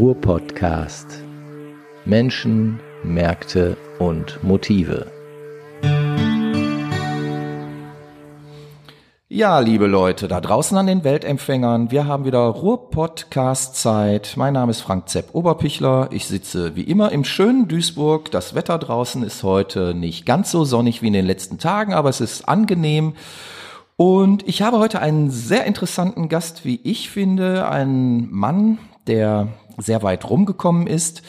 Ruhr-Podcast. Menschen, Märkte und Motive. Ja, liebe Leute, da draußen an den Weltempfängern, wir haben wieder Ruhr-Podcast-Zeit. Mein Name ist Frank Zepp Oberpichler. Ich sitze wie immer im schönen Duisburg. Das Wetter draußen ist heute nicht ganz so sonnig wie in den letzten Tagen, aber es ist angenehm. Und ich habe heute einen sehr interessanten Gast, wie ich finde, einen Mann, der sehr weit rumgekommen ist.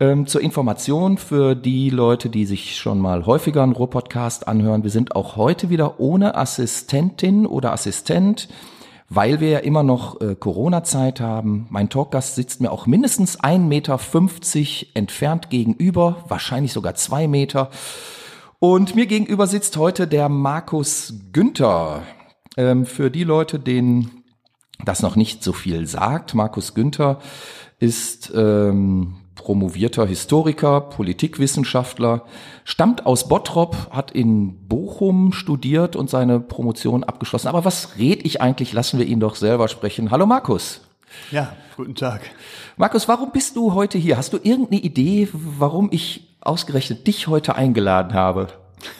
Ähm, zur Information für die Leute, die sich schon mal häufiger einen Ruhr-Podcast anhören. Wir sind auch heute wieder ohne Assistentin oder Assistent, weil wir ja immer noch äh, Corona-Zeit haben. Mein Talkgast sitzt mir auch mindestens 1,50 Meter entfernt gegenüber, wahrscheinlich sogar zwei Meter. Und mir gegenüber sitzt heute der Markus Günther. Ähm, für die Leute, denen das noch nicht so viel sagt, Markus Günther ist ähm, promovierter Historiker, Politikwissenschaftler, stammt aus Bottrop, hat in Bochum studiert und seine Promotion abgeschlossen. Aber was red ich eigentlich? Lassen wir ihn doch selber sprechen. Hallo Markus. Ja, guten Tag. Markus, warum bist du heute hier? Hast du irgendeine Idee, warum ich ausgerechnet dich heute eingeladen habe?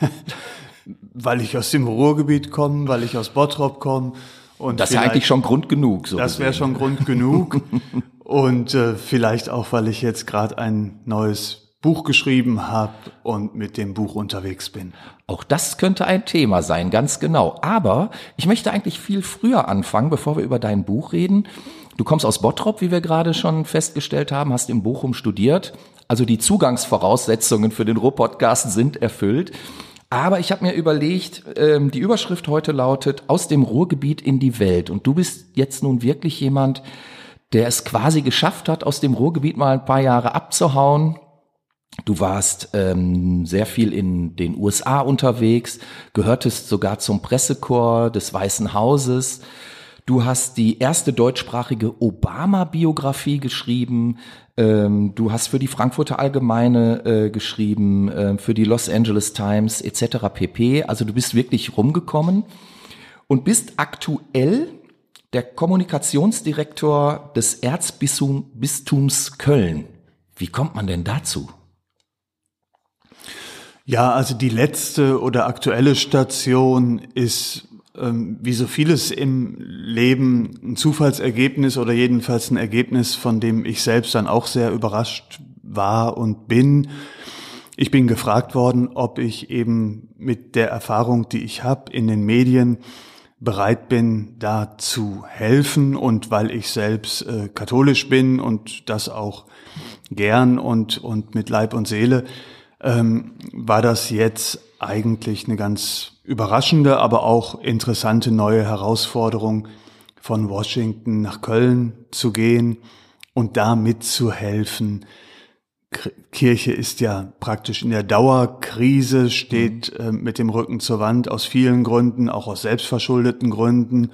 weil ich aus dem Ruhrgebiet komme, weil ich aus Bottrop komme. Und das ist ja eigentlich schon Grund genug. So das wäre schon Grund genug. Und äh, vielleicht auch, weil ich jetzt gerade ein neues Buch geschrieben habe und mit dem Buch unterwegs bin. Auch das könnte ein Thema sein, ganz genau. Aber ich möchte eigentlich viel früher anfangen, bevor wir über dein Buch reden. Du kommst aus Bottrop, wie wir gerade schon festgestellt haben, hast in Bochum studiert. Also die Zugangsvoraussetzungen für den Ruhr-Podcast sind erfüllt. Aber ich habe mir überlegt, ähm, die Überschrift heute lautet Aus dem Ruhrgebiet in die Welt. Und du bist jetzt nun wirklich jemand, der es quasi geschafft hat, aus dem Ruhrgebiet mal ein paar Jahre abzuhauen. Du warst ähm, sehr viel in den USA unterwegs, gehörtest sogar zum Pressekorps des Weißen Hauses. Du hast die erste deutschsprachige Obama-Biografie geschrieben. Ähm, du hast für die Frankfurter Allgemeine äh, geschrieben, äh, für die Los Angeles Times etc. pp. Also du bist wirklich rumgekommen und bist aktuell der Kommunikationsdirektor des Erzbistums Köln. Wie kommt man denn dazu? Ja, also die letzte oder aktuelle Station ist ähm, wie so vieles im Leben ein Zufallsergebnis oder jedenfalls ein Ergebnis, von dem ich selbst dann auch sehr überrascht war und bin. Ich bin gefragt worden, ob ich eben mit der Erfahrung, die ich habe in den Medien, bereit bin, da zu helfen und weil ich selbst äh, katholisch bin und das auch gern und, und mit Leib und Seele, ähm, war das jetzt eigentlich eine ganz überraschende, aber auch interessante neue Herausforderung, von Washington nach Köln zu gehen und da mitzuhelfen, Kirche ist ja praktisch in der Dauerkrise, steht äh, mit dem Rücken zur Wand aus vielen Gründen, auch aus selbstverschuldeten Gründen.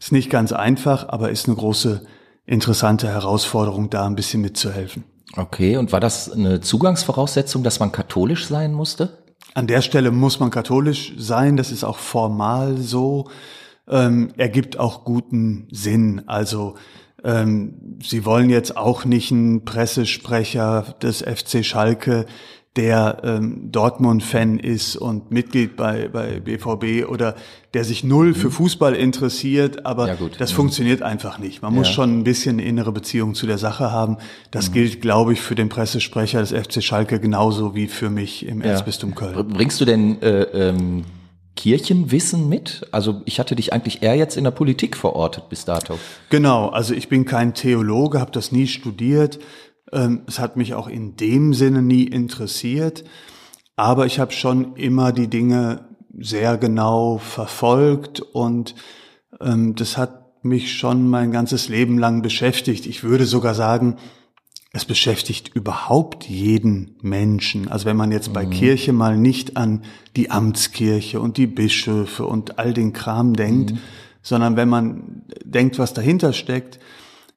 Ist nicht ganz einfach, aber ist eine große, interessante Herausforderung, da ein bisschen mitzuhelfen. Okay, und war das eine Zugangsvoraussetzung, dass man katholisch sein musste? An der Stelle muss man katholisch sein, das ist auch formal so, ähm, ergibt auch guten Sinn. Also ähm, Sie wollen jetzt auch nicht einen Pressesprecher des FC Schalke, der ähm, Dortmund-Fan ist und Mitglied bei, bei BVB oder der sich null für mhm. Fußball interessiert, aber ja, das mhm. funktioniert einfach nicht. Man muss schon ein bisschen eine innere Beziehung zu der Sache haben. Das mhm. gilt, glaube ich, für den Pressesprecher des FC Schalke genauso wie für mich im ja. Erzbistum Köln. Bringst du denn äh, ähm, Kirchenwissen mit? Also ich hatte dich eigentlich eher jetzt in der Politik verortet bis dato. Genau, also ich bin kein Theologe, habe das nie studiert. Ähm, es hat mich auch in dem Sinne nie interessiert. Aber ich habe schon immer die Dinge sehr genau verfolgt und ähm, das hat mich schon mein ganzes Leben lang beschäftigt. Ich würde sogar sagen, es beschäftigt überhaupt jeden Menschen. Also wenn man jetzt bei mhm. Kirche mal nicht an die Amtskirche und die Bischöfe und all den Kram denkt, mhm. sondern wenn man denkt, was dahinter steckt,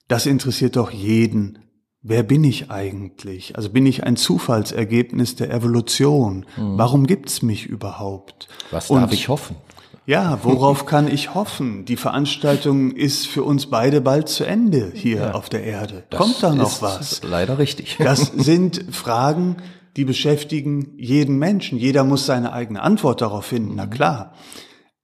das interessiert doch jeden. Wer bin ich eigentlich? Also bin ich ein Zufallsergebnis der Evolution? Mhm. Warum gibt's mich überhaupt? Was darf und, ich hoffen? Ja, worauf kann ich hoffen? Die Veranstaltung ist für uns beide bald zu Ende hier ja, auf der Erde. Kommt da noch was? Leider richtig. Das sind Fragen, die beschäftigen jeden Menschen. Jeder muss seine eigene Antwort darauf finden, na klar.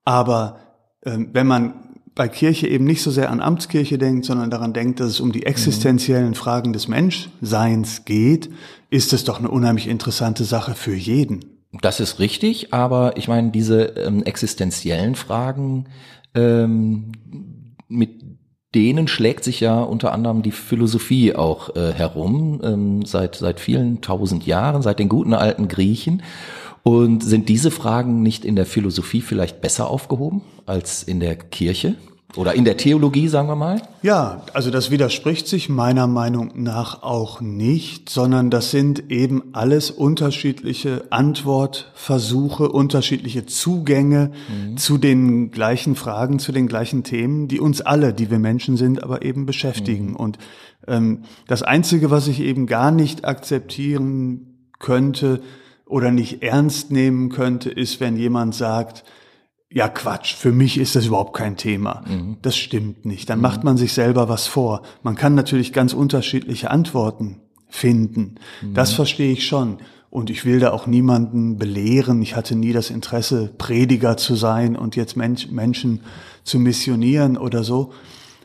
Aber äh, wenn man bei Kirche eben nicht so sehr an Amtskirche denkt, sondern daran denkt, dass es um die existenziellen Fragen des Menschseins geht, ist es doch eine unheimlich interessante Sache für jeden. Das ist richtig, aber ich meine, diese ähm, existenziellen Fragen, ähm, mit denen schlägt sich ja unter anderem die Philosophie auch äh, herum, ähm, seit, seit vielen tausend Jahren, seit den guten alten Griechen. Und sind diese Fragen nicht in der Philosophie vielleicht besser aufgehoben als in der Kirche? Oder in der Theologie, sagen wir mal? Ja, also das widerspricht sich meiner Meinung nach auch nicht, sondern das sind eben alles unterschiedliche Antwortversuche, unterschiedliche Zugänge mhm. zu den gleichen Fragen, zu den gleichen Themen, die uns alle, die wir Menschen sind, aber eben beschäftigen. Mhm. Und ähm, das Einzige, was ich eben gar nicht akzeptieren könnte oder nicht ernst nehmen könnte, ist, wenn jemand sagt, ja Quatsch, für mich ist das überhaupt kein Thema. Mhm. Das stimmt nicht. Dann mhm. macht man sich selber was vor. Man kann natürlich ganz unterschiedliche Antworten finden. Mhm. Das verstehe ich schon. Und ich will da auch niemanden belehren. Ich hatte nie das Interesse, Prediger zu sein und jetzt Mensch, Menschen zu missionieren oder so.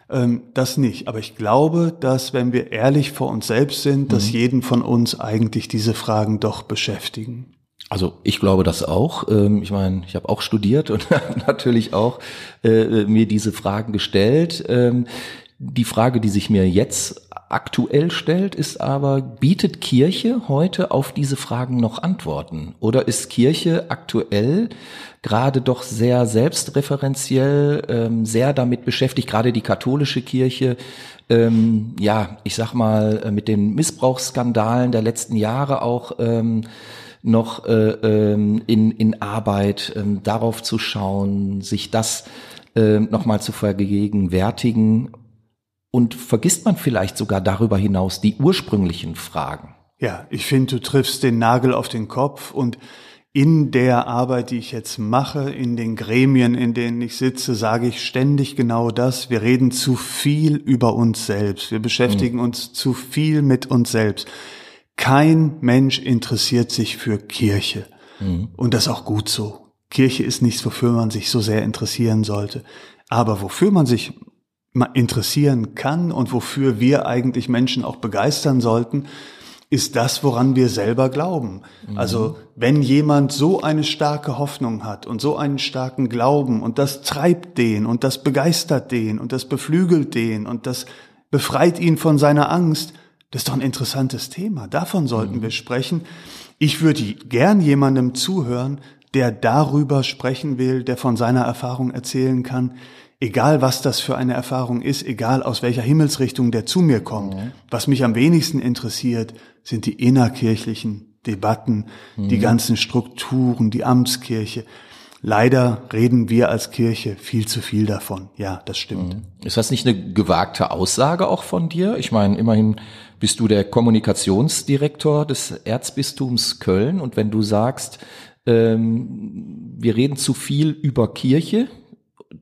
Ähm, das nicht. Aber ich glaube, dass wenn wir ehrlich vor uns selbst sind, dass mhm. jeden von uns eigentlich diese Fragen doch beschäftigen. Also ich glaube das auch. Ähm, ich meine, ich habe auch studiert und natürlich auch äh, mir diese Fragen gestellt. Ähm, die Frage, die sich mir jetzt aktuell stellt, ist aber, bietet Kirche heute auf diese Fragen noch Antworten? Oder ist Kirche aktuell gerade doch sehr selbstreferenziell, ähm, sehr damit beschäftigt, gerade die katholische Kirche, ja, ich sag mal, äh, mit den Missbrauchsskandalen der letzten Jahre auch, noch äh, ähm, in, in Arbeit, ähm, darauf zu schauen, sich das äh, nochmal zu vergegenwärtigen. Und vergisst man vielleicht sogar darüber hinaus die ursprünglichen Fragen? Ja, ich finde, du triffst den Nagel auf den Kopf und in der Arbeit, die ich jetzt mache, in den Gremien, in denen ich sitze, sage ich ständig genau das. Wir reden zu viel über uns selbst. Wir beschäftigen mhm. uns zu viel mit uns selbst. Kein Mensch interessiert sich für Kirche. Mhm. Und das ist auch gut so. Kirche ist nichts, wofür man sich so sehr interessieren sollte. Aber wofür man sich interessieren kann und wofür wir eigentlich Menschen auch begeistern sollten, ist das, woran wir selber glauben. Mhm. Also wenn jemand so eine starke Hoffnung hat und so einen starken Glauben und das treibt den und das begeistert den und das beflügelt den und das befreit ihn von seiner Angst, das ist doch ein interessantes Thema. Davon sollten mhm. wir sprechen. Ich würde gern jemandem zuhören, der darüber sprechen will, der von seiner Erfahrung erzählen kann, egal was das für eine Erfahrung ist, egal aus welcher Himmelsrichtung der zu mir kommt. Mhm. Was mich am wenigsten interessiert, sind die innerkirchlichen Debatten, mhm. die ganzen Strukturen, die Amtskirche. Leider reden wir als Kirche viel zu viel davon. Ja, das stimmt. Mhm. Ist das nicht eine gewagte Aussage auch von dir? Ich meine, immerhin bist du der Kommunikationsdirektor des Erzbistums Köln und wenn du sagst, ähm, wir reden zu viel über Kirche,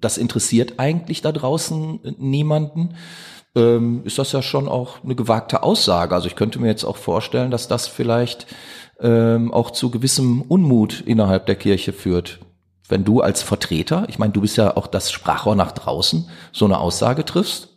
das interessiert eigentlich da draußen niemanden, ähm, ist das ja schon auch eine gewagte Aussage. Also ich könnte mir jetzt auch vorstellen, dass das vielleicht ähm, auch zu gewissem Unmut innerhalb der Kirche führt. Wenn du als Vertreter, ich meine, du bist ja auch das Sprachrohr nach draußen, so eine Aussage triffst?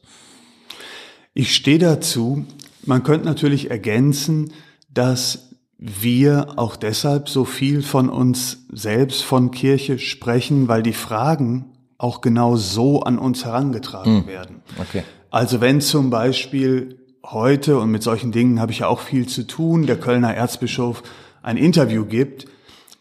Ich stehe dazu, man könnte natürlich ergänzen, dass wir auch deshalb so viel von uns selbst, von Kirche sprechen, weil die Fragen auch genau so an uns herangetragen hm. werden. Okay. Also wenn zum Beispiel heute, und mit solchen Dingen habe ich ja auch viel zu tun, der Kölner Erzbischof ein Interview gibt,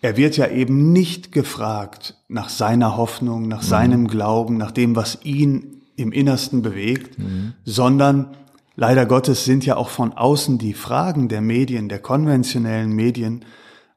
er wird ja eben nicht gefragt nach seiner Hoffnung, nach mhm. seinem Glauben, nach dem, was ihn im Innersten bewegt, mhm. sondern Leider Gottes sind ja auch von außen die Fragen der Medien, der konventionellen Medien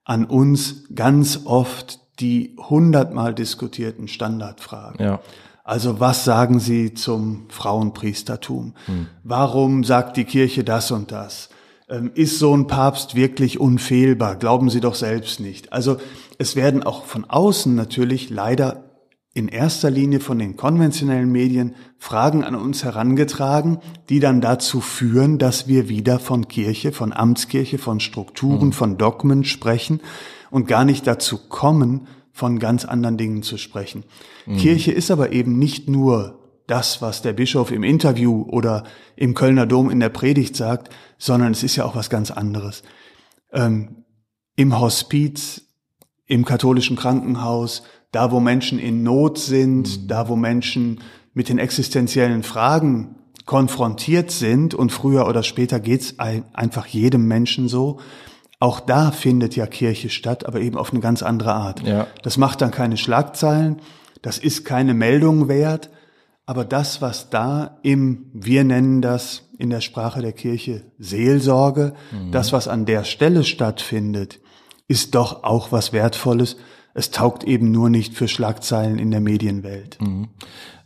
an uns ganz oft die hundertmal diskutierten Standardfragen. Ja. Also was sagen Sie zum Frauenpriestertum? Hm. Warum sagt die Kirche das und das? Ähm, ist so ein Papst wirklich unfehlbar? Glauben Sie doch selbst nicht. Also es werden auch von außen natürlich leider in erster Linie von den konventionellen Medien Fragen an uns herangetragen, die dann dazu führen, dass wir wieder von Kirche, von Amtskirche, von Strukturen, mhm. von Dogmen sprechen und gar nicht dazu kommen, von ganz anderen Dingen zu sprechen. Mhm. Kirche ist aber eben nicht nur das, was der Bischof im Interview oder im Kölner Dom in der Predigt sagt, sondern es ist ja auch was ganz anderes. Ähm, Im Hospiz, im katholischen Krankenhaus, da wo Menschen in Not sind, mhm. da wo Menschen mit den existenziellen Fragen konfrontiert sind und früher oder später geht's einfach jedem Menschen so. Auch da findet ja Kirche statt, aber eben auf eine ganz andere Art. Ja. Das macht dann keine Schlagzeilen, das ist keine Meldung wert, aber das, was da im, wir nennen das in der Sprache der Kirche Seelsorge, mhm. das, was an der Stelle stattfindet, ist doch auch was Wertvolles, es taugt eben nur nicht für Schlagzeilen in der Medienwelt. Mhm.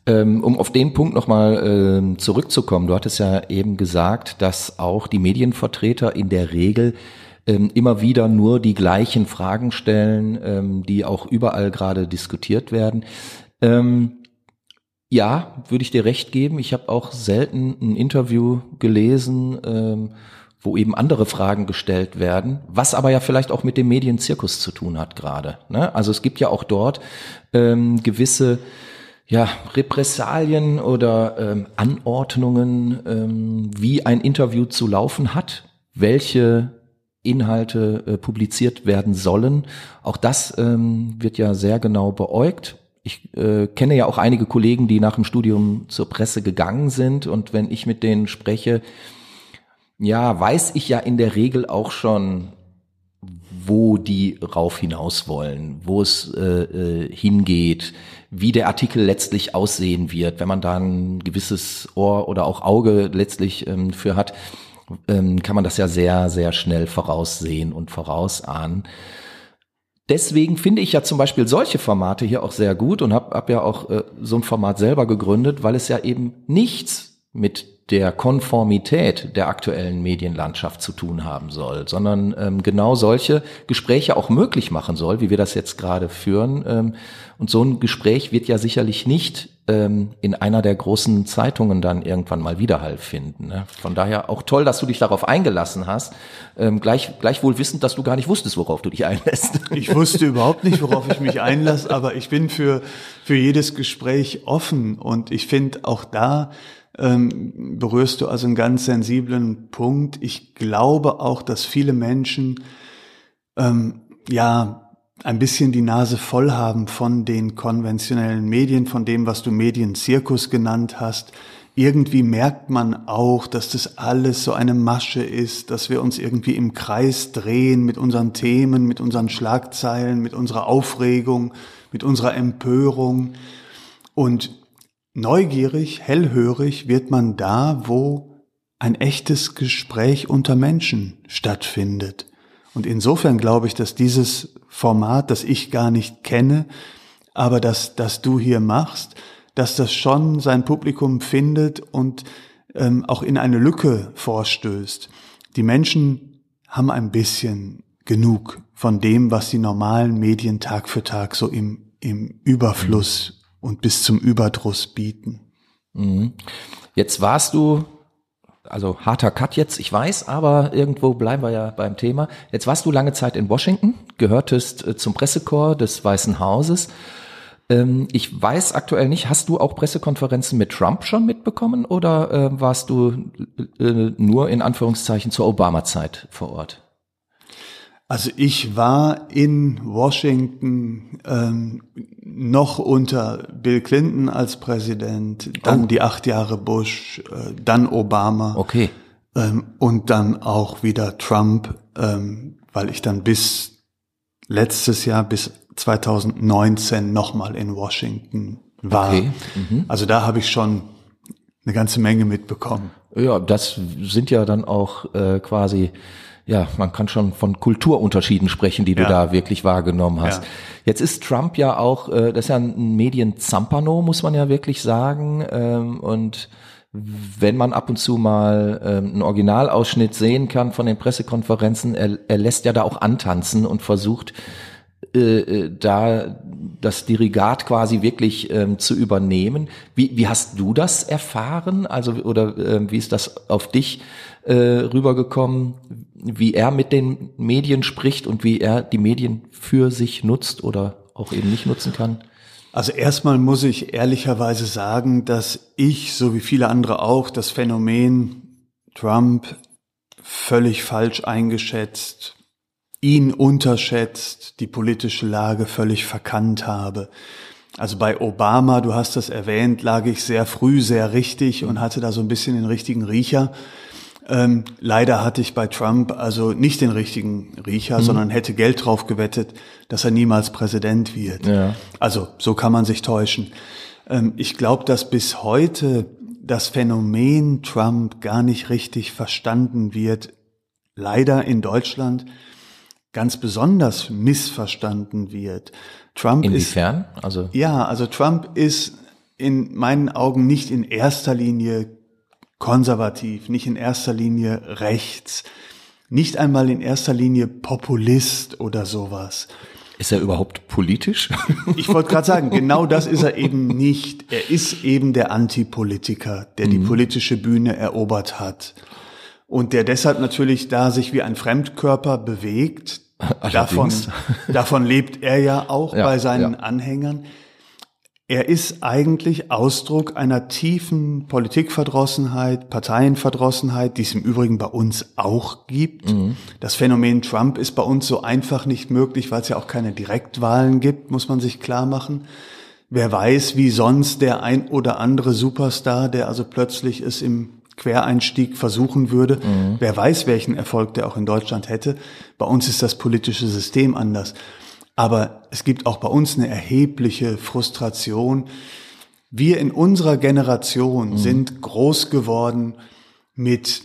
Ähm, um auf den Punkt nochmal äh, zurückzukommen, du hattest ja eben gesagt, dass auch die Medienvertreter in der Regel ähm, immer wieder nur die gleichen Fragen stellen, ähm, die auch überall gerade diskutiert werden. Ähm, ja, würde ich dir recht geben. Ich habe auch selten ein Interview gelesen, ähm, wo eben andere Fragen gestellt werden, was aber ja vielleicht auch mit dem Medienzirkus zu tun hat gerade. Ne? Also es gibt ja auch dort ähm, gewisse ja, Repressalien oder ähm, Anordnungen, ähm, wie ein Interview zu laufen hat, welche Inhalte äh, publiziert werden sollen. Auch das ähm, wird ja sehr genau beäugt. Ich äh, kenne ja auch einige Kollegen, die nach dem Studium zur Presse gegangen sind und wenn ich mit denen spreche, ja, weiß ich ja in der Regel auch schon, wo die rauf hinaus wollen, wo es äh, äh, hingeht, wie der Artikel letztlich aussehen wird, wenn man da ein gewisses Ohr oder auch Auge letztlich ähm, für hat, ähm, kann man das ja sehr, sehr schnell voraussehen und vorausahnen. Deswegen finde ich ja zum Beispiel solche Formate hier auch sehr gut und habe hab ja auch äh, so ein Format selber gegründet, weil es ja eben nichts mit der Konformität der aktuellen Medienlandschaft zu tun haben soll, sondern ähm, genau solche Gespräche auch möglich machen soll, wie wir das jetzt gerade führen. Ähm, und so ein Gespräch wird ja sicherlich nicht ähm, in einer der großen Zeitungen dann irgendwann mal Widerhall finden. Ne? Von daher auch toll, dass du dich darauf eingelassen hast, ähm, gleich, gleichwohl wissend, dass du gar nicht wusstest, worauf du dich einlässt. Ich wusste überhaupt nicht, worauf ich mich einlasse, aber ich bin für, für jedes Gespräch offen und ich finde auch da, ähm, berührst du also einen ganz sensiblen Punkt. Ich glaube auch, dass viele Menschen ähm, ja ein bisschen die Nase voll haben von den konventionellen Medien, von dem, was du Medienzirkus genannt hast. Irgendwie merkt man auch, dass das alles so eine Masche ist, dass wir uns irgendwie im Kreis drehen mit unseren Themen, mit unseren Schlagzeilen, mit unserer Aufregung, mit unserer Empörung. Und Neugierig, hellhörig wird man da, wo ein echtes Gespräch unter Menschen stattfindet. Und insofern glaube ich, dass dieses Format, das ich gar nicht kenne, aber das, das du hier machst, dass das schon sein Publikum findet und ähm, auch in eine Lücke vorstößt. Die Menschen haben ein bisschen genug von dem, was die normalen Medien Tag für Tag so im, im Überfluss und bis zum Überdruss bieten. Mhm. Jetzt warst du, also harter Cut jetzt, ich weiß, aber irgendwo bleiben wir ja beim Thema. Jetzt warst du lange Zeit in Washington, gehörtest äh, zum Pressekorps des Weißen Hauses. Ähm, ich weiß aktuell nicht, hast du auch Pressekonferenzen mit Trump schon mitbekommen oder äh, warst du äh, nur in Anführungszeichen zur Obama-Zeit vor Ort? Also ich war in Washington ähm, noch unter Bill Clinton als Präsident, dann oh. die acht Jahre Bush, äh, dann Obama. Okay. Ähm, und dann auch wieder Trump, ähm, weil ich dann bis letztes Jahr, bis 2019 nochmal in Washington war. Okay. Mhm. Also da habe ich schon eine ganze Menge mitbekommen. Ja, das sind ja dann auch äh, quasi ja, man kann schon von Kulturunterschieden sprechen, die du ja. da wirklich wahrgenommen hast. Ja. Jetzt ist Trump ja auch, äh, das ist ja ein Medienzampano, muss man ja wirklich sagen. Ähm, und wenn man ab und zu mal ähm, einen Originalausschnitt sehen kann von den Pressekonferenzen, er, er lässt ja da auch antanzen und versucht äh, äh, da das Dirigat quasi wirklich ähm, zu übernehmen. Wie, wie hast du das erfahren? Also oder äh, wie ist das auf dich äh, rübergekommen? Wie er mit den Medien spricht und wie er die Medien für sich nutzt oder auch eben nicht nutzen kann? Also erstmal muss ich ehrlicherweise sagen, dass ich, so wie viele andere auch, das Phänomen Trump völlig falsch eingeschätzt, ihn unterschätzt, die politische Lage völlig verkannt habe. Also bei Obama, du hast das erwähnt, lag ich sehr früh sehr richtig und hatte da so ein bisschen den richtigen Riecher. Ähm, leider hatte ich bei Trump also nicht den richtigen Riecher, mhm. sondern hätte Geld drauf gewettet, dass er niemals Präsident wird. Ja. Also so kann man sich täuschen. Ähm, ich glaube, dass bis heute das Phänomen Trump gar nicht richtig verstanden wird. Leider in Deutschland ganz besonders missverstanden wird. Trump Inwiefern? Ist, also ja, also Trump ist in meinen Augen nicht in erster Linie konservativ, nicht in erster Linie rechts, nicht einmal in erster Linie Populist oder sowas. Ist er überhaupt politisch? Ich wollte gerade sagen, genau das ist er eben nicht. Er ist eben der Antipolitiker, der mhm. die politische Bühne erobert hat und der deshalb natürlich da sich wie ein Fremdkörper bewegt, Davon, davon lebt er ja auch ja, bei seinen ja. Anhängern. Er ist eigentlich Ausdruck einer tiefen Politikverdrossenheit, Parteienverdrossenheit, die es im Übrigen bei uns auch gibt. Mhm. Das Phänomen Trump ist bei uns so einfach nicht möglich, weil es ja auch keine Direktwahlen gibt, muss man sich klar machen. Wer weiß, wie sonst der ein oder andere Superstar, der also plötzlich es im Quereinstieg versuchen würde. Mhm. Wer weiß, welchen Erfolg der auch in Deutschland hätte. Bei uns ist das politische System anders. Aber es gibt auch bei uns eine erhebliche Frustration. Wir in unserer Generation mhm. sind groß geworden mit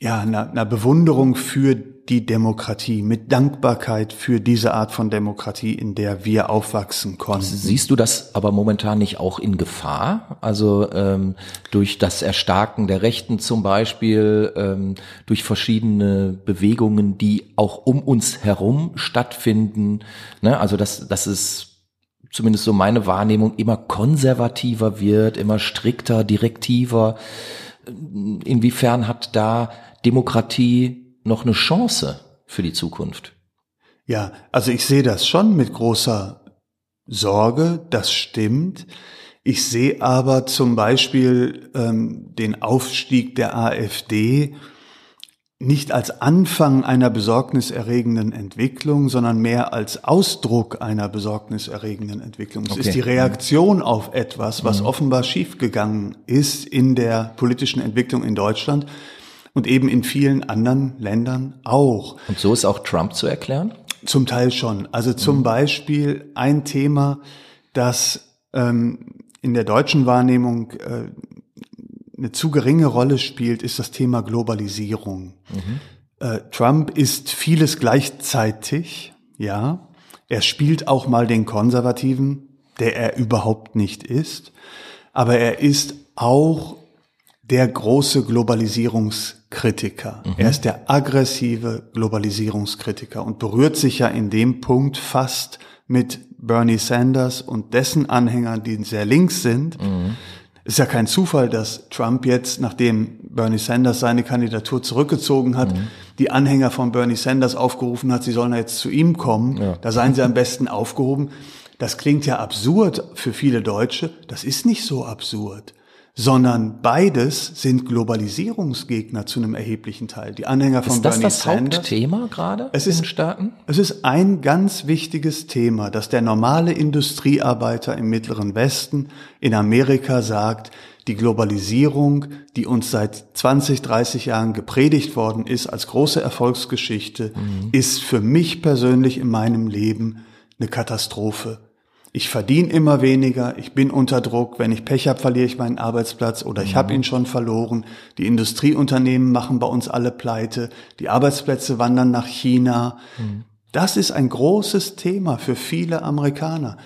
ja, einer, einer Bewunderung für die Demokratie, mit Dankbarkeit für diese Art von Demokratie, in der wir aufwachsen konnten. Siehst du das aber momentan nicht auch in Gefahr? Also ähm, durch das Erstarken der Rechten zum Beispiel, ähm, durch verschiedene Bewegungen, die auch um uns herum stattfinden. Ne? Also das, das ist zumindest so meine Wahrnehmung, immer konservativer wird, immer strikter, direktiver. Inwiefern hat da Demokratie noch eine Chance für die Zukunft? Ja, also ich sehe das schon mit großer Sorge, das stimmt. Ich sehe aber zum Beispiel ähm, den Aufstieg der AfD nicht als Anfang einer besorgniserregenden Entwicklung, sondern mehr als Ausdruck einer besorgniserregenden Entwicklung. Es okay. ist die Reaktion auf etwas, was mhm. offenbar schiefgegangen ist in der politischen Entwicklung in Deutschland, und eben in vielen anderen Ländern auch. Und so ist auch Trump zu erklären? Zum Teil schon. Also zum mhm. Beispiel ein Thema, das ähm, in der deutschen Wahrnehmung äh, eine zu geringe Rolle spielt, ist das Thema Globalisierung. Mhm. Äh, Trump ist vieles gleichzeitig, ja. Er spielt auch mal den Konservativen, der er überhaupt nicht ist. Aber er ist auch der große Globalisierungskritiker. Mhm. Er ist der aggressive Globalisierungskritiker und berührt sich ja in dem Punkt fast mit Bernie Sanders und dessen Anhängern, die sehr links sind. Mhm. Ist ja kein Zufall, dass Trump jetzt, nachdem Bernie Sanders seine Kandidatur zurückgezogen hat, mhm. die Anhänger von Bernie Sanders aufgerufen hat, sie sollen jetzt zu ihm kommen. Ja. Da seien sie am besten aufgehoben. Das klingt ja absurd für viele Deutsche. Das ist nicht so absurd sondern beides sind Globalisierungsgegner zu einem erheblichen Teil. Die Anhänger von Bernie Sanders. Ist das das Hauptthema gerade es in den Staaten? Es ist ein ganz wichtiges Thema, dass der normale Industriearbeiter im Mittleren Westen in Amerika sagt, die Globalisierung, die uns seit 20, 30 Jahren gepredigt worden ist als große Erfolgsgeschichte, mhm. ist für mich persönlich in meinem Leben eine Katastrophe ich verdiene immer weniger, ich bin unter Druck, wenn ich Pech habe, verliere ich meinen Arbeitsplatz oder ich mhm. habe ihn schon verloren. Die Industrieunternehmen machen bei uns alle pleite, die Arbeitsplätze wandern nach China. Mhm. Das ist ein großes Thema für viele Amerikaner.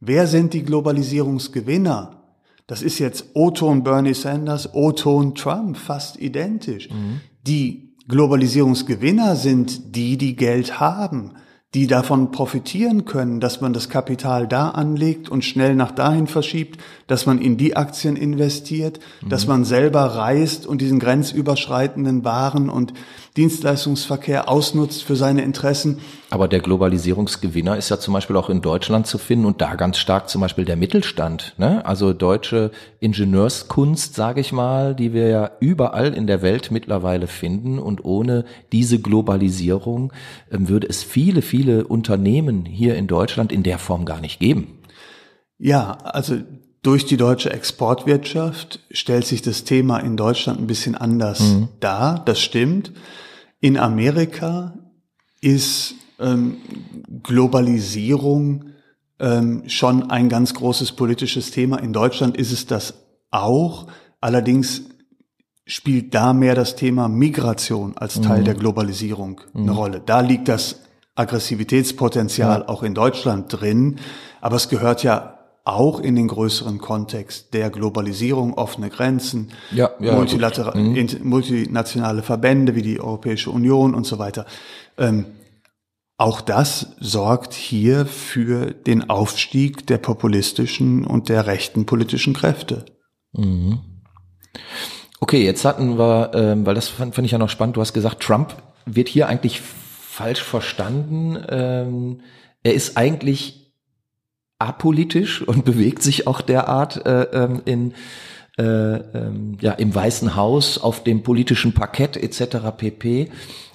Wer sind die Globalisierungsgewinner? Das ist jetzt O-Ton Bernie Sanders, O-Ton Trump, fast identisch. Mhm. Die Globalisierungsgewinner sind die, die Geld haben die davon profitieren können, dass man das Kapital da anlegt und schnell nach dahin verschiebt, dass man in die Aktien investiert, mhm. dass man selber reist und diesen grenzüberschreitenden Waren und Dienstleistungsverkehr ausnutzt für seine Interessen. Aber der Globalisierungsgewinner ist ja zum Beispiel auch in Deutschland zu finden und da ganz stark zum Beispiel der Mittelstand. Ne? Also deutsche Ingenieurskunst, sage ich mal, die wir ja überall in der Welt mittlerweile finden. Und ohne diese Globalisierung ähm, würde es viele, viele Unternehmen hier in Deutschland in der Form gar nicht geben. Ja, also durch die deutsche Exportwirtschaft stellt sich das Thema in Deutschland ein bisschen anders mhm. dar. Das stimmt. In Amerika ist ähm, Globalisierung ähm, schon ein ganz großes politisches Thema. In Deutschland ist es das auch. Allerdings spielt da mehr das Thema Migration als Teil mhm. der Globalisierung mhm. eine Rolle. Da liegt das Aggressivitätspotenzial ja. auch in Deutschland drin. Aber es gehört ja auch in den größeren Kontext der Globalisierung, offene Grenzen, ja, ja, multilateral, mhm. multinationale Verbände wie die Europäische Union und so weiter. Ähm, auch das sorgt hier für den Aufstieg der populistischen und der rechten politischen Kräfte. Mhm. Okay, jetzt hatten wir, ähm, weil das fand, fand ich ja noch spannend, du hast gesagt, Trump wird hier eigentlich falsch verstanden. Ähm, er ist eigentlich apolitisch und bewegt sich auch derart äh, ähm, in äh, ähm, ja im Weißen Haus auf dem politischen Parkett etc. pp.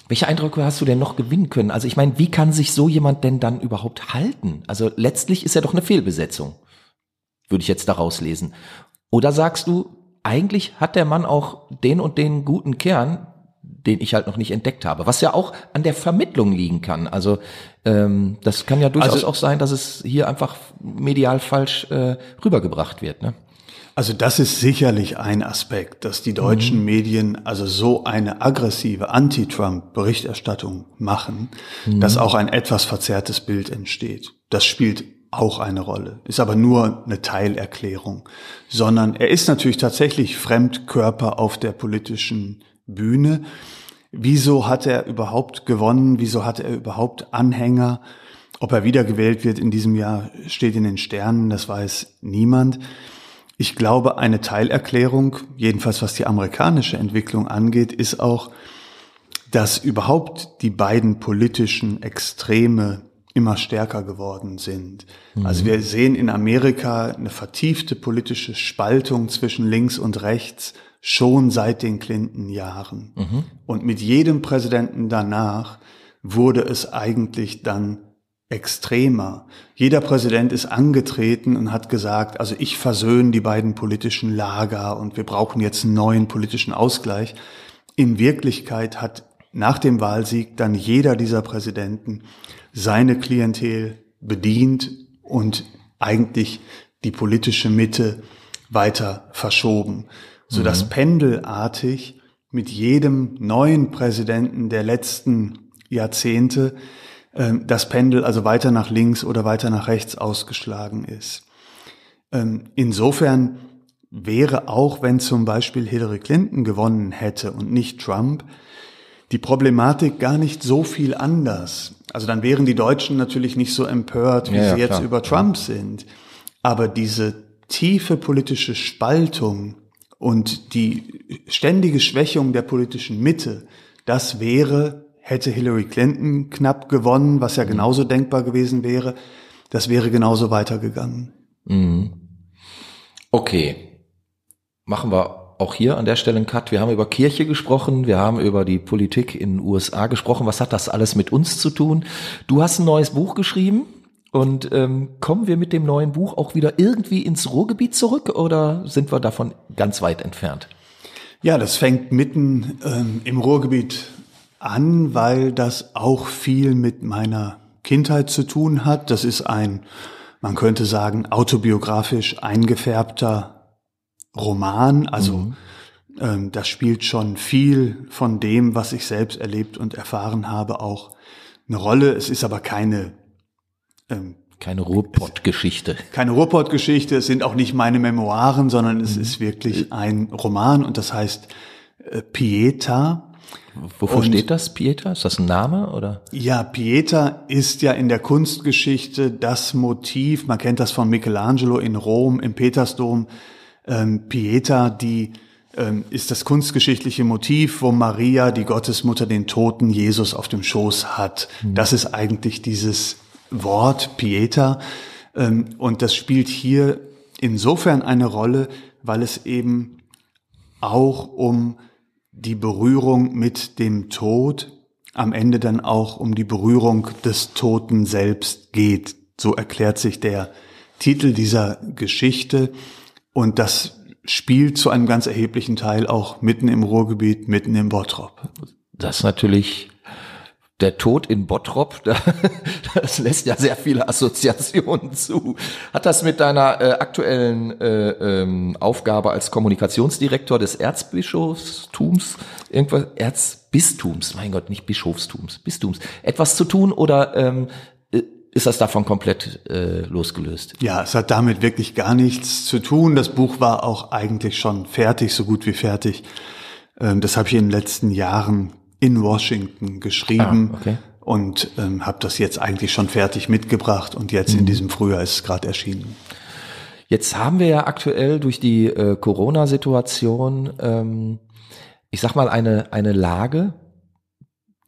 Welche Eindrücke hast du denn noch gewinnen können? Also ich meine, wie kann sich so jemand denn dann überhaupt halten? Also letztlich ist er doch eine Fehlbesetzung, würde ich jetzt daraus lesen. Oder sagst du, eigentlich hat der Mann auch den und den guten Kern, den ich halt noch nicht entdeckt habe, was ja auch an der Vermittlung liegen kann. Also ähm, das kann ja durchaus also, auch sein, dass es hier einfach medial falsch äh, rübergebracht wird. Ne? Also das ist sicherlich ein Aspekt, dass die deutschen mhm. Medien also so eine aggressive Anti-Trump-Berichterstattung machen, mhm. dass auch ein etwas verzerrtes Bild entsteht. Das spielt auch eine Rolle, ist aber nur eine Teilerklärung, sondern er ist natürlich tatsächlich Fremdkörper auf der politischen Bühne. Wieso hat er überhaupt gewonnen? Wieso hat er überhaupt Anhänger? Ob er wiedergewählt wird in diesem Jahr, steht in den Sternen, das weiß niemand. Ich glaube, eine Teilerklärung, jedenfalls was die amerikanische Entwicklung angeht, ist auch, dass überhaupt die beiden politischen Extreme immer stärker geworden sind. Mhm. Also wir sehen in Amerika eine vertiefte politische Spaltung zwischen links und rechts, schon seit den Clinton-Jahren. Mhm. Und mit jedem Präsidenten danach wurde es eigentlich dann extremer. Jeder Präsident ist angetreten und hat gesagt, also ich versöhne die beiden politischen Lager und wir brauchen jetzt einen neuen politischen Ausgleich. In Wirklichkeit hat nach dem Wahlsieg dann jeder dieser Präsidenten seine Klientel bedient und eigentlich die politische Mitte weiter verschoben so dass mhm. pendelartig mit jedem neuen Präsidenten der letzten Jahrzehnte ähm, das Pendel also weiter nach links oder weiter nach rechts ausgeschlagen ist. Ähm, insofern wäre auch, wenn zum Beispiel Hillary Clinton gewonnen hätte und nicht Trump, die Problematik gar nicht so viel anders. Also dann wären die Deutschen natürlich nicht so empört, wie ja, sie ja, jetzt klar. über Trump sind. Aber diese tiefe politische Spaltung und die ständige Schwächung der politischen Mitte, das wäre, hätte Hillary Clinton knapp gewonnen, was ja genauso denkbar gewesen wäre, das wäre genauso weitergegangen. Mhm. Okay. Machen wir auch hier an der Stelle einen Cut. Wir haben über Kirche gesprochen, wir haben über die Politik in den USA gesprochen. Was hat das alles mit uns zu tun? Du hast ein neues Buch geschrieben. Und ähm, kommen wir mit dem neuen Buch auch wieder irgendwie ins Ruhrgebiet zurück oder sind wir davon ganz weit entfernt? Ja, das fängt mitten ähm, im Ruhrgebiet an, weil das auch viel mit meiner Kindheit zu tun hat. Das ist ein, man könnte sagen, autobiografisch eingefärbter Roman. Also mhm. ähm, das spielt schon viel von dem, was ich selbst erlebt und erfahren habe, auch eine Rolle. Es ist aber keine ähm, keine Ruhrpott-Geschichte. Keine Ruhrpott-Geschichte, es sind auch nicht meine Memoiren, sondern es mhm. ist wirklich ein Roman und das heißt äh, Pieta. Wofür und, steht das, Pieta? Ist das ein Name oder? Ja, Pieta ist ja in der Kunstgeschichte das Motiv. Man kennt das von Michelangelo in Rom im Petersdom. Ähm, Pieta, die ähm, ist das kunstgeschichtliche Motiv, wo Maria, die Gottesmutter, den toten Jesus auf dem Schoß hat. Mhm. Das ist eigentlich dieses Wort Pieta. Ähm, und das spielt hier insofern eine Rolle, weil es eben auch um die Berührung mit dem Tod, am Ende dann auch um die Berührung des Toten selbst geht. So erklärt sich der Titel dieser Geschichte. Und das spielt zu einem ganz erheblichen Teil auch mitten im Ruhrgebiet, mitten im Bottrop. Das ist natürlich der Tod in Bottrop, das lässt ja sehr viele Assoziationen zu. Hat das mit deiner äh, aktuellen äh, ähm, Aufgabe als Kommunikationsdirektor des Erzbischofstums, irgendwas, Erzbistums, mein Gott, nicht Bischofstums, Bistums, etwas zu tun oder ähm, äh, ist das davon komplett äh, losgelöst? Ja, es hat damit wirklich gar nichts zu tun. Das Buch war auch eigentlich schon fertig, so gut wie fertig. Ähm, das habe ich in den letzten Jahren in Washington geschrieben ah, okay. und ähm, habe das jetzt eigentlich schon fertig mitgebracht und jetzt mhm. in diesem Frühjahr ist es gerade erschienen. Jetzt haben wir ja aktuell durch die äh, Corona-Situation, ähm, ich sag mal, eine, eine Lage,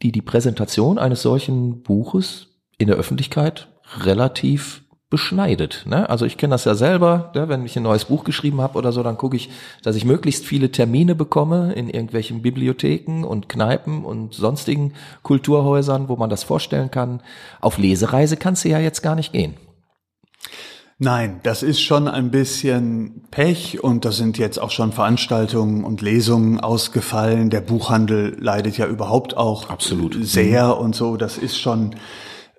die die Präsentation eines solchen Buches in der Öffentlichkeit relativ beschneidet. Ne? Also ich kenne das ja selber, ne? wenn ich ein neues Buch geschrieben habe oder so, dann gucke ich, dass ich möglichst viele Termine bekomme in irgendwelchen Bibliotheken und Kneipen und sonstigen Kulturhäusern, wo man das vorstellen kann. Auf Lesereise kannst du ja jetzt gar nicht gehen. Nein, das ist schon ein bisschen Pech und da sind jetzt auch schon Veranstaltungen und Lesungen ausgefallen. Der Buchhandel leidet ja überhaupt auch Absolut. sehr mhm. und so. Das ist schon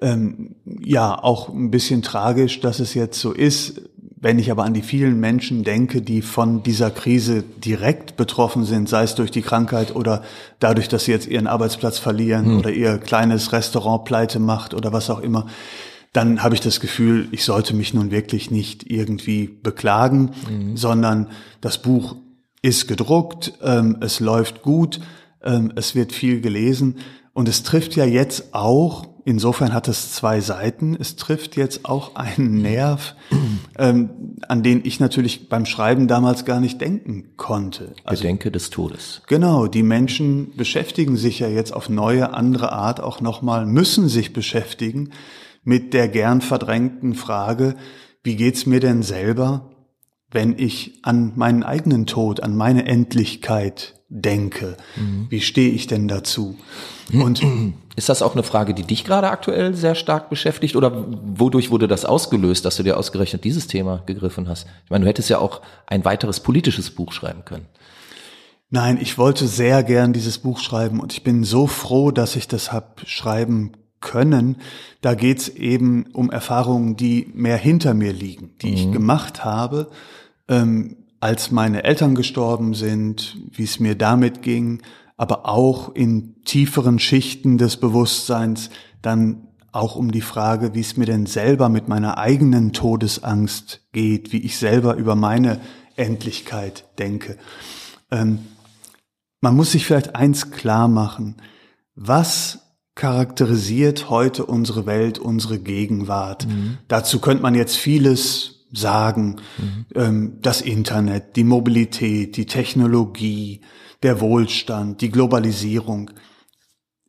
ähm, ja auch ein bisschen tragisch, dass es jetzt so ist. Wenn ich aber an die vielen Menschen denke, die von dieser Krise direkt betroffen sind, sei es durch die Krankheit oder dadurch, dass sie jetzt ihren Arbeitsplatz verlieren hm. oder ihr kleines Restaurant pleite macht oder was auch immer, dann habe ich das Gefühl, ich sollte mich nun wirklich nicht irgendwie beklagen, mhm. sondern das Buch ist gedruckt, ähm, es läuft gut, ähm, es wird viel gelesen und es trifft ja jetzt auch insofern hat es zwei Seiten. Es trifft jetzt auch einen Nerv, ähm, an den ich natürlich beim Schreiben damals gar nicht denken konnte. Also, Gedenke des Todes. Genau, die Menschen beschäftigen sich ja jetzt auf neue, andere Art auch nochmal, müssen sich beschäftigen mit der gern verdrängten Frage, wie geht's mir denn selber, wenn ich an meinen eigenen Tod, an meine Endlichkeit denke? Mhm. Wie stehe ich denn dazu? Und ist das auch eine Frage, die dich gerade aktuell sehr stark beschäftigt oder wodurch wurde das ausgelöst, dass du dir ausgerechnet dieses Thema gegriffen hast? Ich meine, du hättest ja auch ein weiteres politisches Buch schreiben können. Nein, ich wollte sehr gern dieses Buch schreiben und ich bin so froh, dass ich das hab schreiben können. Da geht's eben um Erfahrungen, die mehr hinter mir liegen, die mhm. ich gemacht habe, ähm, als meine Eltern gestorben sind, wie es mir damit ging, aber auch in tieferen Schichten des Bewusstseins dann auch um die Frage, wie es mir denn selber mit meiner eigenen Todesangst geht, wie ich selber über meine Endlichkeit denke. Ähm, man muss sich vielleicht eins klar machen. Was charakterisiert heute unsere Welt, unsere Gegenwart? Mhm. Dazu könnte man jetzt vieles sagen. Mhm. Ähm, das Internet, die Mobilität, die Technologie, der Wohlstand, die Globalisierung.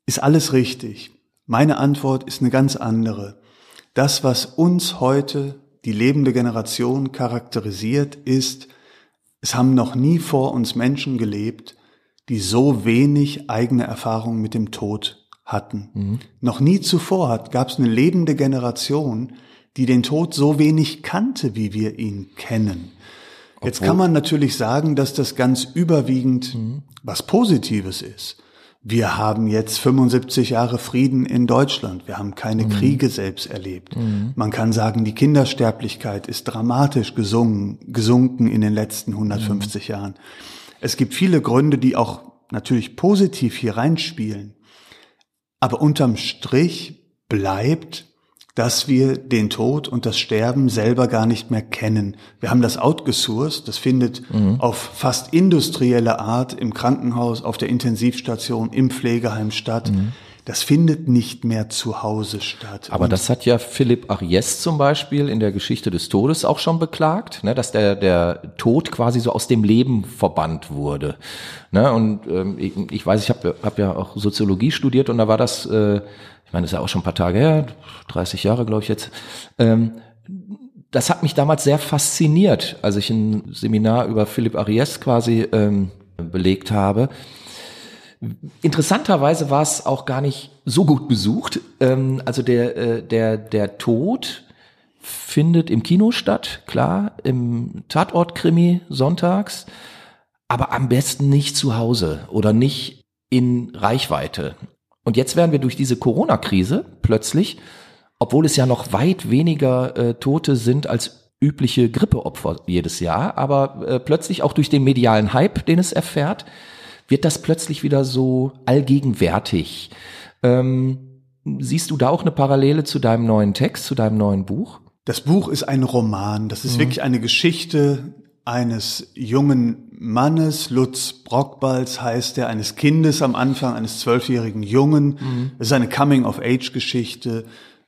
Ist alles richtig? Meine Antwort ist eine ganz andere. Das, was uns heute, die lebende Generation, charakterisiert, ist, es haben noch nie vor uns Menschen gelebt, die so wenig eigene Erfahrung mit dem Tod hatten. Mhm. Noch nie zuvor gab es eine lebende Generation, die den Tod so wenig kannte, wie wir ihn kennen. Jetzt kann man natürlich sagen, dass das ganz überwiegend mhm. was Positives ist. Wir haben jetzt 75 Jahre Frieden in Deutschland. Wir haben keine mhm. Kriege selbst erlebt. Mhm. Man kann sagen, die Kindersterblichkeit ist dramatisch gesungen, gesunken in den letzten 150 mhm. Jahren. Es gibt viele Gründe, die auch natürlich positiv hier reinspielen. Aber unterm Strich bleibt, dass wir den Tod und das Sterben selber gar nicht mehr kennen. Wir haben das outgesourced, das findet mhm. auf fast industrielle Art im Krankenhaus, auf der Intensivstation, im Pflegeheim statt. Mhm. Das findet nicht mehr zu Hause statt. Aber und das hat ja Philipp Ariès zum Beispiel in der Geschichte des Todes auch schon beklagt, ne, dass der, der Tod quasi so aus dem Leben verbannt wurde. Ne, und ähm, ich, ich weiß, ich habe hab ja auch Soziologie studiert und da war das, äh, ich meine, das ist ja auch schon ein paar Tage her, 30 Jahre glaube ich jetzt. Ähm, das hat mich damals sehr fasziniert, als ich ein Seminar über Philipp Ariès quasi ähm, belegt habe Interessanterweise war es auch gar nicht so gut besucht. Ähm, also der, äh, der, der Tod findet im Kino statt, klar, im Tatort-Krimi sonntags, aber am besten nicht zu Hause oder nicht in Reichweite. Und jetzt werden wir durch diese Corona-Krise plötzlich, obwohl es ja noch weit weniger äh, Tote sind als übliche Grippeopfer jedes Jahr, aber äh, plötzlich auch durch den medialen Hype, den es erfährt, wird das plötzlich wieder so allgegenwärtig. Ähm, siehst du da auch eine Parallele zu deinem neuen Text, zu deinem neuen Buch? Das Buch ist ein Roman. Das ist mhm. wirklich eine Geschichte eines jungen Mannes, Lutz Brockbalz heißt er, eines Kindes am Anfang, eines zwölfjährigen Jungen. Mhm. Es ist eine Coming-of-Age-Geschichte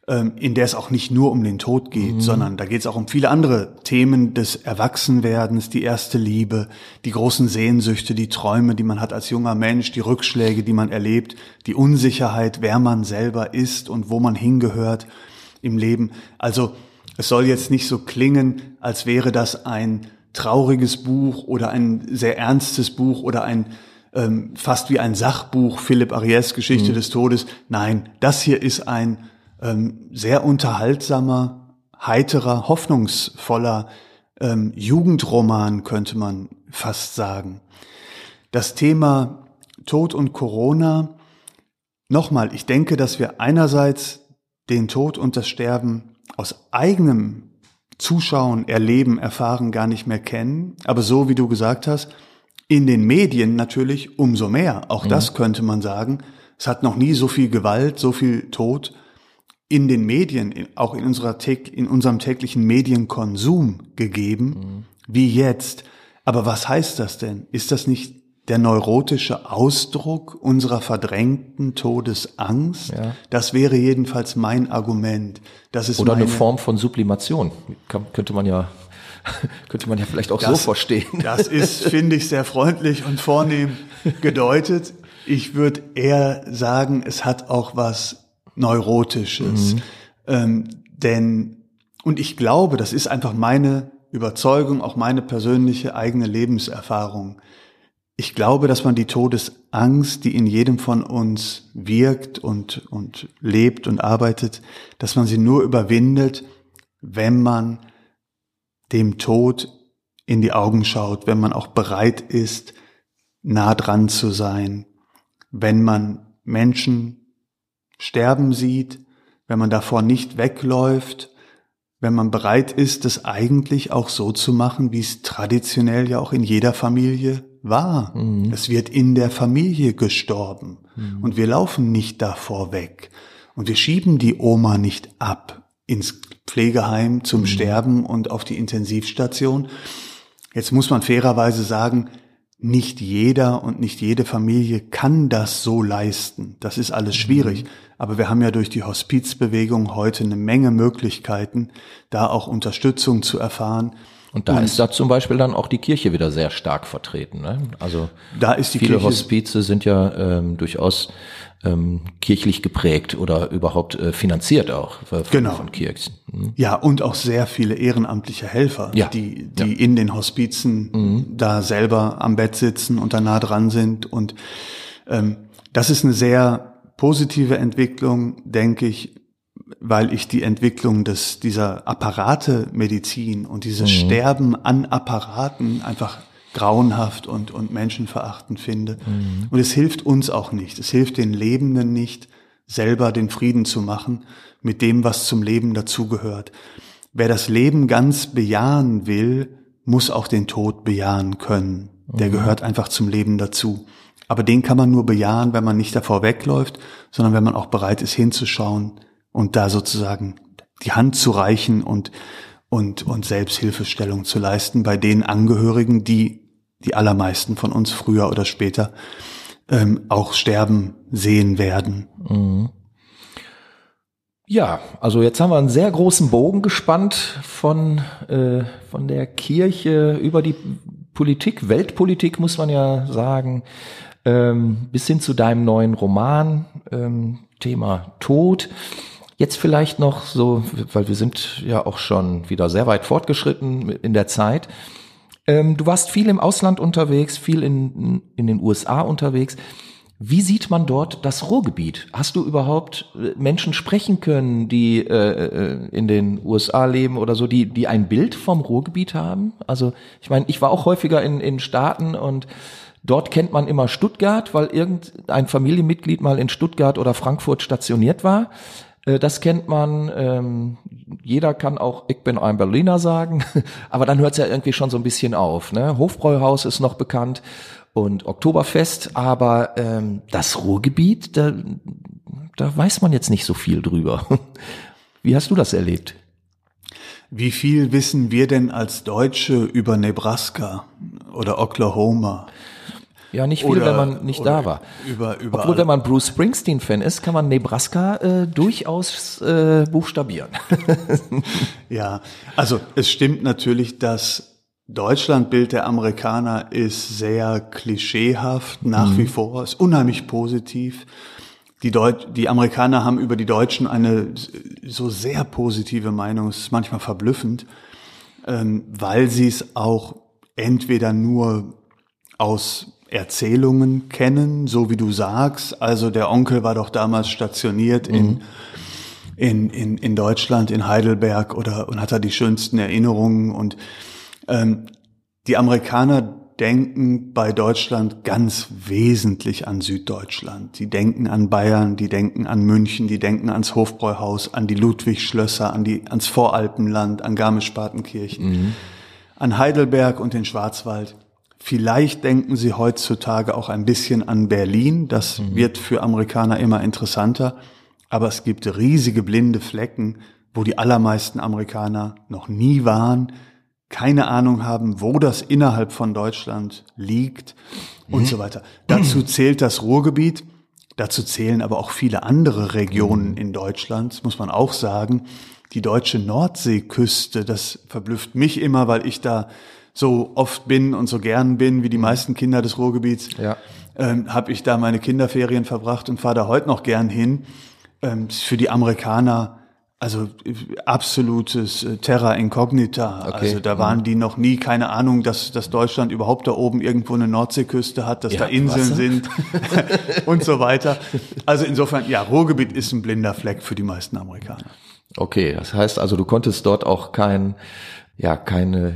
ähm, in der es auch nicht nur um den Tod geht, mhm. sondern da geht es auch um viele andere Themen des Erwachsenwerdens, die erste Liebe, die großen Sehnsüchte, die Träume, die man hat als junger Mensch, die Rückschläge, die man erlebt, die Unsicherheit, wer man selber ist und wo man hingehört im Leben. Also es soll jetzt nicht so klingen, als wäre das ein trauriges Buch oder ein sehr ernstes Buch oder ein ähm, fast wie ein Sachbuch Philipp Ariès Geschichte mhm. des Todes. Nein, das hier ist ein ähm, sehr unterhaltsamer, heiterer, hoffnungsvoller ähm, Jugendroman, könnte man fast sagen. Das Thema Tod und Corona, nochmal, ich denke, dass wir einerseits den Tod und das Sterben aus eigenem Zuschauen, Erleben, Erfahren gar nicht mehr kennen, aber so wie du gesagt hast, in den Medien natürlich umso mehr. Auch mhm. das könnte man sagen. Es hat noch nie so viel Gewalt, so viel Tod in den Medien, auch in, unserer, in unserem täglichen Medienkonsum gegeben, mhm. wie jetzt. Aber was heißt das denn? Ist das nicht der neurotische Ausdruck unserer verdrängten Todesangst? Ja. Das wäre jedenfalls mein Argument. Das ist Oder eine Form von Sublimation, Kann, könnte man ja könnte man ja vielleicht auch das, so verstehen. Das ist, finde ich, sehr freundlich und vornehm gedeutet. Ich würde eher sagen, es hat auch was Neurotisches. Mhm. Ähm, denn, und ich glaube, das ist einfach meine Überzeugung, auch meine persönliche eigene Lebenserfahrung. Ich glaube, dass man die Todesangst, die in jedem von uns wirkt und, und lebt und arbeitet, dass man sie nur überwindet, wenn man dem Tod in die Augen schaut, wenn man auch bereit ist, nah dran zu sein, wenn man Menschen sterben sieht, wenn man davor nicht wegläuft, wenn man bereit ist, das eigentlich auch so zu machen, wie es traditionell ja auch in jeder Familie war. Mhm. Es wird in der Familie gestorben mhm. und wir laufen nicht davor weg und wir schieben die Oma nicht ab ins Pflegeheim zum mhm. Sterben und auf die Intensivstation. Jetzt muss man fairerweise sagen, nicht jeder und nicht jede Familie kann das so leisten. Das ist alles mhm. schwierig. Aber wir haben ja durch die Hospizbewegung heute eine Menge Möglichkeiten, da auch Unterstützung zu erfahren. Und da und ist da zum Beispiel dann auch die Kirche wieder sehr stark vertreten. Ne? Also da ist die viele Kirche Hospize sind ja ähm, durchaus ähm, kirchlich geprägt oder überhaupt äh, finanziert auch von, genau. von Kirchen. Mhm. Ja, und auch sehr viele ehrenamtliche Helfer, ja. die, die ja. in den Hospizen mhm. da selber am Bett sitzen und da nah dran sind. Und ähm, das ist eine sehr positive Entwicklung, denke ich, weil ich die Entwicklung des, dieser Apparate-Medizin und dieses mhm. Sterben an Apparaten einfach grauenhaft und, und menschenverachtend finde. Mhm. Und es hilft uns auch nicht. Es hilft den Lebenden nicht, selber den Frieden zu machen mit dem, was zum Leben dazugehört. Wer das Leben ganz bejahen will, muss auch den Tod bejahen können. Der mhm. gehört einfach zum Leben dazu. Aber den kann man nur bejahen, wenn man nicht davor wegläuft, sondern wenn man auch bereit ist hinzuschauen und da sozusagen die Hand zu reichen und, und, und Selbsthilfestellung zu leisten bei den Angehörigen, die die allermeisten von uns früher oder später ähm, auch sterben sehen werden. Mhm. Ja, also jetzt haben wir einen sehr großen Bogen gespannt von, äh, von der Kirche über die Politik, Weltpolitik muss man ja sagen, ähm, bis hin zu deinem neuen Roman, ähm, Thema Tod. Jetzt vielleicht noch so, weil wir sind ja auch schon wieder sehr weit fortgeschritten in der Zeit. Ähm, du warst viel im Ausland unterwegs, viel in, in den USA unterwegs. Wie sieht man dort das Ruhrgebiet? Hast du überhaupt äh, Menschen sprechen können, die äh, äh, in den USA leben oder so, die, die ein Bild vom Ruhrgebiet haben? Also ich meine, ich war auch häufiger in, in Staaten und dort kennt man immer Stuttgart, weil irgendein Familienmitglied mal in Stuttgart oder Frankfurt stationiert war. Äh, das kennt man. Ähm, jeder kann auch, ich bin ein Berliner sagen, aber dann hört es ja irgendwie schon so ein bisschen auf. Ne? Hofbräuhaus ist noch bekannt und Oktoberfest, aber ähm, das Ruhrgebiet, da, da weiß man jetzt nicht so viel drüber. Wie hast du das erlebt? Wie viel wissen wir denn als Deutsche über Nebraska oder Oklahoma? Ja, nicht viel, oder, wenn man nicht da war. Über, über Obwohl, wenn man Bruce Springsteen-Fan ist, kann man Nebraska äh, durchaus äh, buchstabieren. ja, also es stimmt natürlich, dass Deutschlandbild der Amerikaner ist sehr klischeehaft, nach mhm. wie vor, ist unheimlich positiv. Die, Deut die Amerikaner haben über die Deutschen eine so sehr positive Meinung, es ist manchmal verblüffend, ähm, weil sie es auch entweder nur aus Erzählungen kennen, so wie du sagst. Also der Onkel war doch damals stationiert mhm. in, in, in, in Deutschland, in Heidelberg oder und hat da die schönsten Erinnerungen und ähm, die Amerikaner denken bei Deutschland ganz wesentlich an Süddeutschland. Die denken an Bayern, die denken an München, die denken ans Hofbräuhaus, an die Ludwigschlösser, an die, ans Voralpenland, an Garmisch-Partenkirchen, mhm. an Heidelberg und den Schwarzwald. Vielleicht denken sie heutzutage auch ein bisschen an Berlin. Das mhm. wird für Amerikaner immer interessanter. Aber es gibt riesige blinde Flecken, wo die allermeisten Amerikaner noch nie waren, keine Ahnung haben, wo das innerhalb von Deutschland liegt und mhm. so weiter. Dazu zählt das Ruhrgebiet, dazu zählen aber auch viele andere Regionen mhm. in Deutschland, muss man auch sagen. Die deutsche Nordseeküste, das verblüfft mich immer, weil ich da so oft bin und so gern bin, wie die meisten Kinder des Ruhrgebiets, ja. ähm, habe ich da meine Kinderferien verbracht und fahre da heute noch gern hin. Ähm, für die Amerikaner also absolutes äh, Terra Incognita. Okay. Also da waren die noch nie, keine Ahnung, dass, dass Deutschland überhaupt da oben irgendwo eine Nordseeküste hat, dass ja, da Inseln Wasser? sind und so weiter. Also insofern, ja, Ruhrgebiet ist ein blinder Fleck für die meisten Amerikaner. Okay, das heißt also, du konntest dort auch kein, ja, keine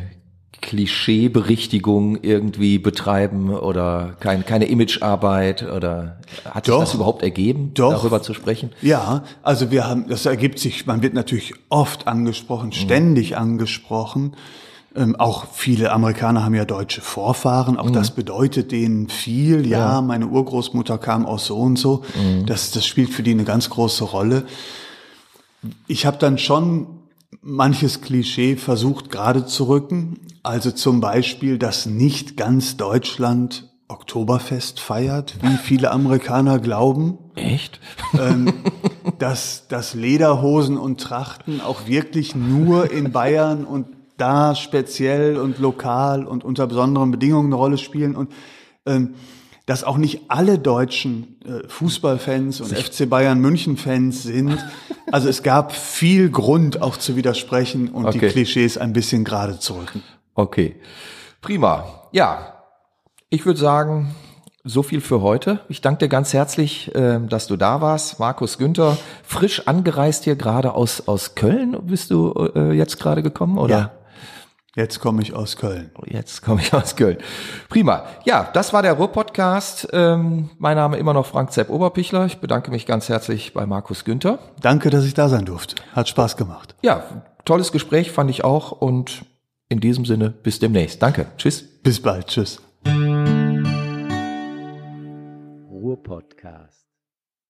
Klischeeberichtigung irgendwie betreiben oder kein, keine Imagearbeit oder hat sich das überhaupt ergeben, doch. darüber zu sprechen? Ja, also wir haben, das ergibt sich, man wird natürlich oft angesprochen, mhm. ständig angesprochen. Ähm, auch viele Amerikaner haben ja deutsche Vorfahren, auch mhm. das bedeutet denen viel. Ja, ja, meine Urgroßmutter kam aus so und so. Mhm. Das, das spielt für die eine ganz große Rolle. Ich habe dann schon manches Klischee versucht gerade zu rücken. Also zum Beispiel, dass nicht ganz Deutschland Oktoberfest feiert, wie viele Amerikaner glauben. Echt? Ähm, dass, dass Lederhosen und Trachten auch wirklich nur in Bayern und da speziell und lokal und unter besonderen Bedingungen eine Rolle spielen und ähm, dass auch nicht alle deutschen äh, Fußballfans und FC Bayern München Fans sind. Also es gab viel Grund auch zu widersprechen und okay. die Klischees ein bisschen gerade zu rücken. Okay. Prima. Ja. Ich würde sagen, so viel für heute. Ich danke dir ganz herzlich, äh, dass du da warst. Markus Günther, frisch angereist hier gerade aus, aus Köln. Bist du äh, jetzt gerade gekommen, oder? Ja. Jetzt komme ich aus Köln. Jetzt komme ich aus Köln. Prima. Ja, das war der Ruhr-Podcast. Ähm, mein Name immer noch Frank Zepp Oberpichler. Ich bedanke mich ganz herzlich bei Markus Günther. Danke, dass ich da sein durfte. Hat Spaß gemacht. Ja, tolles Gespräch fand ich auch und in diesem Sinne bis demnächst. Danke. Tschüss. Bis bald. Tschüss. Ruhr-Podcast.